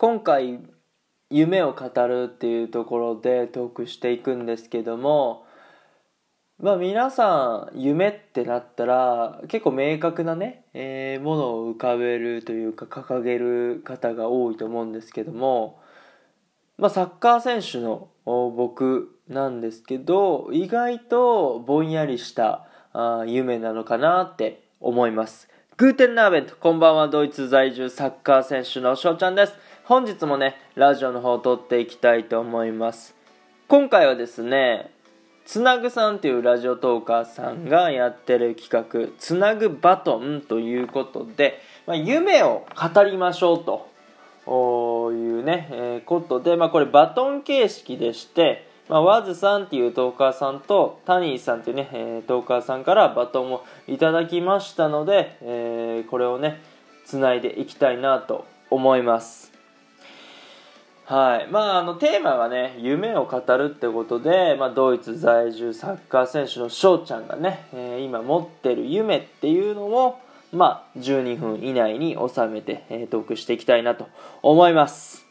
今回夢を語るっていうところでトークしていくんですけどもまあ皆さん夢ってなったら結構明確なね、えー、ものを浮かべるというか掲げる方が多いと思うんですけどもまあサッカー選手の僕なんですけど意外とぼんやりしたあ夢なのかなって思います。グーテンナーベントこんばんは。ドイツ在住サッカー選手の翔ちゃんです。本日もねラジオの方を撮っていきたいと思います。今回はですねつなぐさんというラジオトーカーさんがやってる企画つなぐバトンということで、まあ、夢を語りましょうというね、えー、ことで、まあ、これバトン形式でしてまあ、ワズさんっていうトーカーさんとタニーさんっていうね、えー、トーカーさんからバトンをいただきましたので、えー、これをねつないでいきたいなと思います。はい。まああのテーマはね夢を語るってことで、まあ、ドイツ在住サッカー選手の翔ちゃんがね、えー、今持ってる夢っていうのをまあ12分以内に収めて、えー、トークしていきたいなと思います。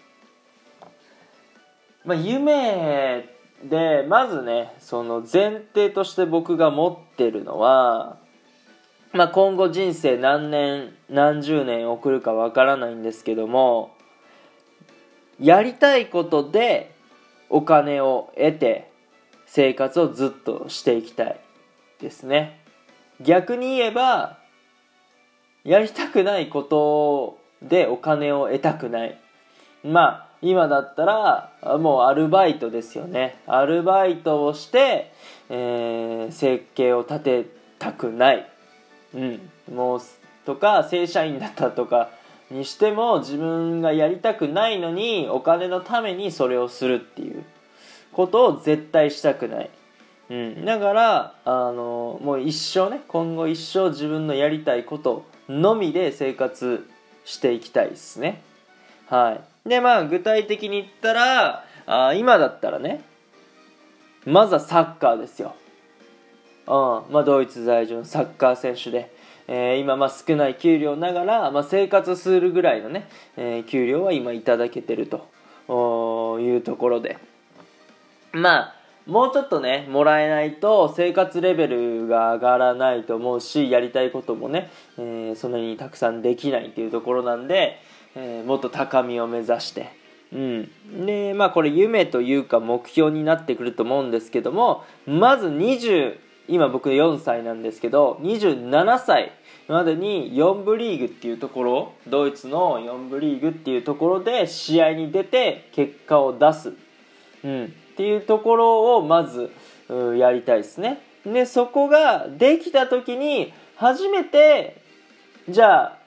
まあ、夢でまずねその前提として僕が持ってるのは、まあ、今後人生何年何十年送るかわからないんですけどもやりたいことでお金を得て生活をずっとしていきたいですね。逆に言えばやりたくないことでお金を得たくない。まあ今だったらもうアルバイトですよね。アルバイトをして、えー、生計を立てたくない。うん。もうとか正社員だったとかにしても自分がやりたくないのにお金のためにそれをするっていうことを絶対したくない、うん、だからあのもう一生ね今後一生自分のやりたいことのみで生活していきたいですね。はい。で、まあ、具体的に言ったら、あ今だったらね、まずはサッカーですよ。うん、まあ、ドイツ在住のサッカー選手で、えー、今、まあ、少ない給料ながら、まあ、生活するぐらいのね、えー、給料は今いただけてるというところで。まあ、もうちょっとね、もらえないと生活レベルが上がらないと思うし、やりたいこともね、えー、そんなにたくさんできないっていうところなんで、えー、もっと高みを目指して、うん、でまあこれ夢というか目標になってくると思うんですけどもまず20今僕4歳なんですけど27歳までに4部リーグっていうところドイツの4部リーグっていうところで試合に出て結果を出す、うん、っていうところをまずやりたいですね。でそこができた時に初めてじゃあ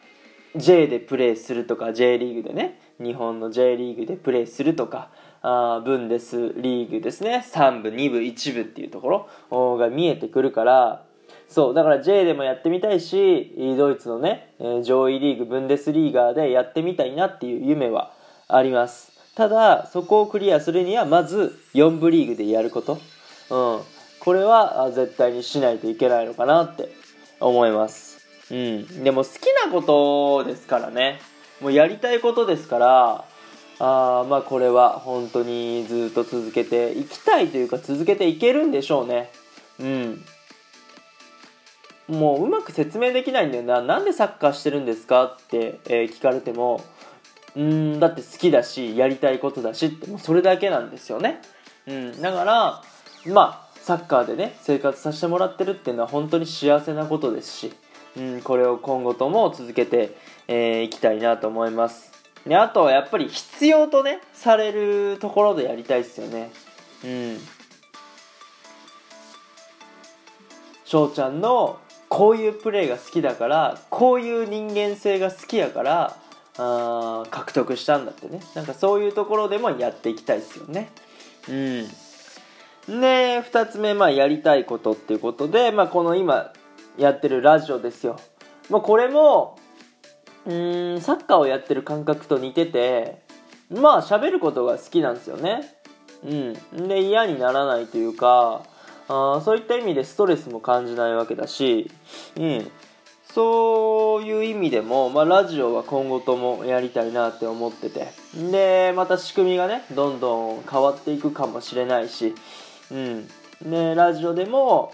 J でプレーするとか J リーグでね日本の J リーグでプレーするとかあブンデスリーグですね。3部2部1部っていうところ。が見えてくるから。そうだから J でもやってみたいしドイツのね上位リーグブンデスリーガーでやってみたいなっていう夢はあります。ただそこをクリアするにはまず4部リーグでやること、うん、これは絶対にしないといけないのかなって思います。うん、でも好きなことですからね。もうやりたいことですからあまあこれは本当にずっと続けていきたいというか続けていけるんでしょうね。うん。もううまく説明できないんだよな。なんでサッカーしてるんですかって、えー、聞かれてもうんだって好きだしやりたいことだしってもうそれだけなんですよね。うんだからまあサッカーでね生活させてもらってるっていうのは本当に幸せなことですしうん、これを今後とも続けてい、えー、きたいなと思います。であとはやっぱり必要とねされるところでやりたいですよね。うん。翔ちゃんのこういうプレーが好きだからこういう人間性が好きやからあ獲得したんだってね。なんかそういうところでもやっていきたいですよね。うん。で2つ目、まあ、やりたいことっていうことで、まあ、この今やってるラジオですよ。まあ、これも、うん、サッカーをやってる感覚と似てて、まあ喋ることが好きなんですよね。うん。で、嫌にならないというか、あそういった意味でストレスも感じないわけだし、うん。そういう意味でも、まあ、ラジオは今後ともやりたいなって思っててでまた仕組みがねどんどん変わっていくかもしれないし、うん、でラジオでも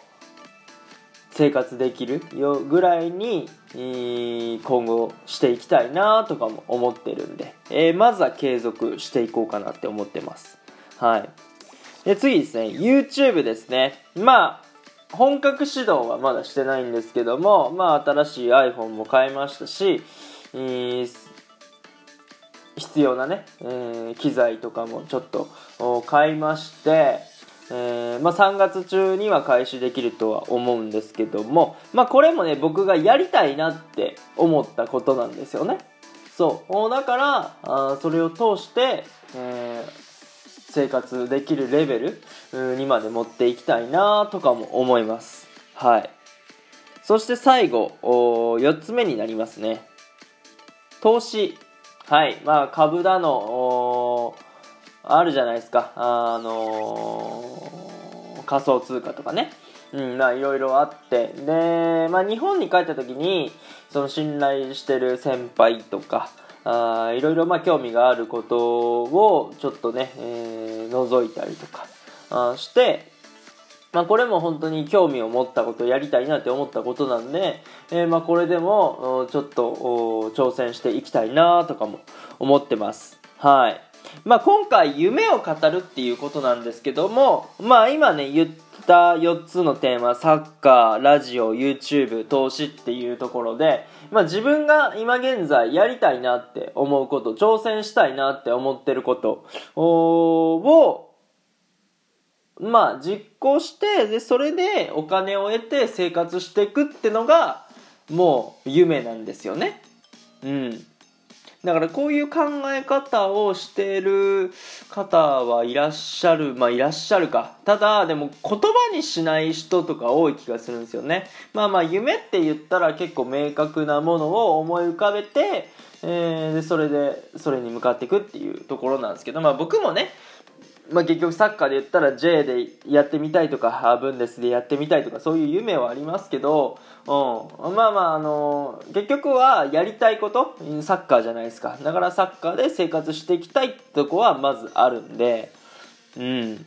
生活できるよぐらいに今後していきたいなとかも思ってるんで、えー、まずは継続していこうかなって思ってます。はい。で次ですね。YouTube ですね。まあ本格指導はまだしてないんですけども、まあ、新しい iPhone も買いましたし、え、必要なね、えー、機材とかもちょっと買いまして、えー、まあ、3月中には開始できるとは思うんですけども、まあ、これもね僕がやりたいなって思ったことなんですよね。そう。だからあそれを通して、えー生活できるレベルにまで持っていきたいなとかも思います。はい。そして最後4つ目になりますね。投資。はい。まあ株だのあるじゃないですか。あのー、仮想通貨とかね。うんまあいろいろあって。で、まあ、日本に帰った時にその信頼してる先輩とかあいろいろまあ興味があることをちょっとね、えー、覗いたりとかあして、まあ、これも本当に興味を持ったことやりたいなって思ったことなんで、えー、まあこれでもちょっと挑戦していきたいなとかも思ってます。はい。まあ、今回夢を語るっていうことなんですけども、まあ、今ね言った4つのテーマサッカーラジオ YouTube 投資っていうところで、まあ、自分が今現在やりたいなって思うこと挑戦したいなって思ってることをまあ実行してでそれでお金を得て生活していくってのがもう夢なんですよね。うんだからこういう考え方をしてる方はいらっしゃるまあいらっしゃるか。ただでも言葉にしない人とか多い気がするんですよね。まあまあ夢って言ったら結構明確なものを思い浮かべて、えー、でそれでそれに向かっていくっていうところなんですけどまあ僕もねまあ、結局サッカーで言ったら J でやってみたいとかブンデスでやってみたいとかそういう夢はありますけど、うん、まあまあ、あの結局はやりたいことサッカーじゃないですか。だからサッカーで生活していきたいってとこはまずあるんでうん。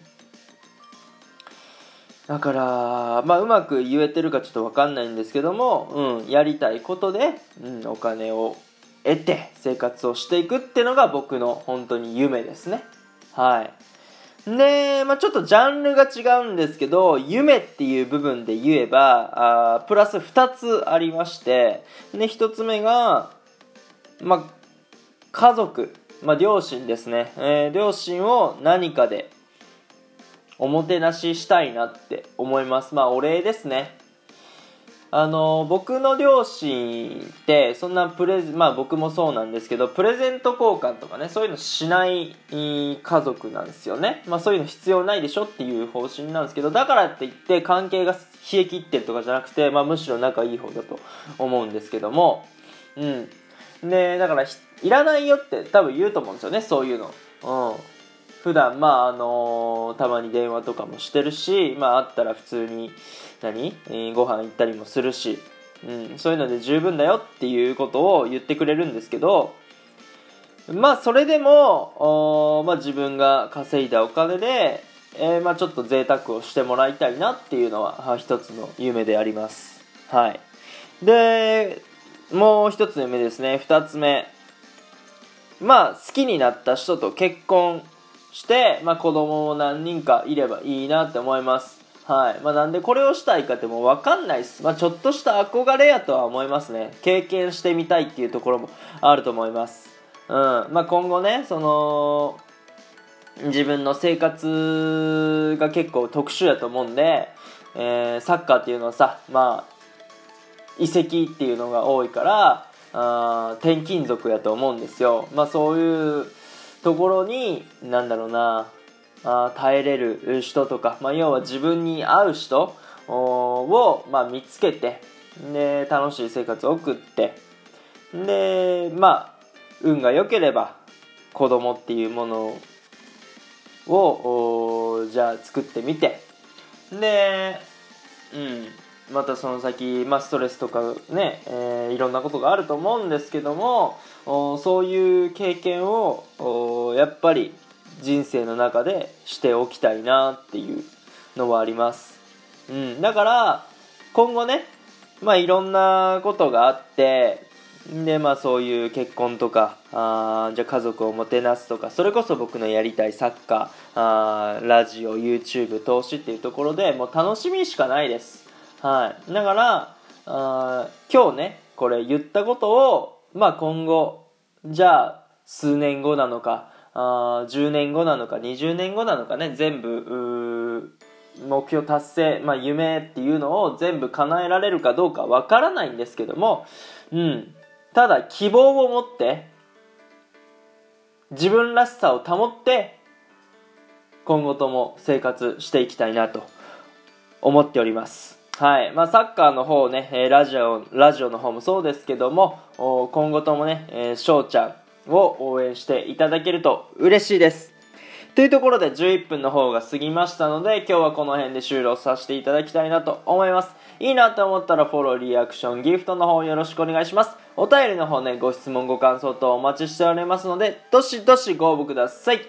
だから、まあ、うまく言えてるかちょっと分かんないんですけども、うん、やりたいことで、うん、お金を得て生活をしていくっていうのが僕の本当に夢ですね。はい。で、まあ、ちょっとジャンルが違うんですけど夢っていう部分で言えばあプラス2つありましてで1つ目が、まあ、家族、まあ、両親ですね、えー、両親を何かでおもてなししたいなって思います。まあお礼ですね。あの僕の両親ってそんなプレゼまあ僕もそうなんですけどプレゼント交換とかねそういうのしない家族なんですよね。まあそういうの必要ないでしょっていう方針なんですけどだからって言って関係が冷え切ってるとかじゃなくて、まあ、むしろ仲いい方だと思うんですけども。うん。でだからいらないよって多分言うと思うんですよねそういうの。うん。普段まああのー、たまに電話とかもしてるしまああったら普通に何、えー、ご飯行ったりもするし、うん、そういうので十分だよっていうことを言ってくれるんですけどまあそれでも、まあ、自分が稼いだお金で、えー、まあちょっと贅沢をしてもらいたいなっていうのは一つの夢であります。はい。でもう一つ夢ですね。二つ目。まあ好きになった人と結婚して、まあ、子供も何人かいればいいなって思います。はい。まあ、なんでこれをしたいかってもう分かんないです、まあ、ちょっとした憧れやとは思いますね。経験してみたいっていうところもあると思います、うん。まあ、今後ねその自分の生活が結構特殊やと思うんで、えー、サッカーっていうのはさまあ移籍っていうのが多いからあ転勤族やと思うんですよ。まあそういうところになんだろうなあ耐えれる人とか、まあ、要は自分に合う人を、まあ、見つけてで楽しい生活を送ってでまあ運が良ければ子供っていうものをじゃあ作ってみてでうんまたその先、まあ、ストレスとかね、えー、いろんなことがあると思うんですけどもそういう経験をやっぱり人生の中でしておきたいなっていうのはあります、うん、だから今後ねまあいろんなことがあってでまあそういう結婚とかあじゃ家族をもてなすとかそれこそ僕のやりたいサッカーあーラジオ YouTube 投資っていうところでもう楽しみしかないです。はい。だからあ今日ねこれ言ったことをまあ今後じゃあ数年後なのかあ10年後なのか20年後なのかね全部目標達成、まあ、夢っていうのを全部叶えられるかどうかわからないんですけども、うん、ただ希望を持って自分らしさを保って今後とも生活していきたいなと思っております。はい。まあ、サッカーの方ね、ラジオラジオの方もそうですけども今後ともね、えー、翔ちゃんを応援していただけると嬉しいですというところで11分の方が過ぎましたので、今日はこの辺で終了させていただきたいなと思います。いいなと思ったらフォロー、リアクション、ギフトの方よろしくお願いします。お便りの方ね、ご質問、ご感想等お待ちしておりますので、どしどしご応募ください。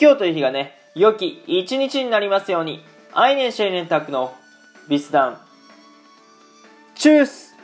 今日という日がね、良き一日になりますように、アイネンシェイネンタクのビスダン。チュース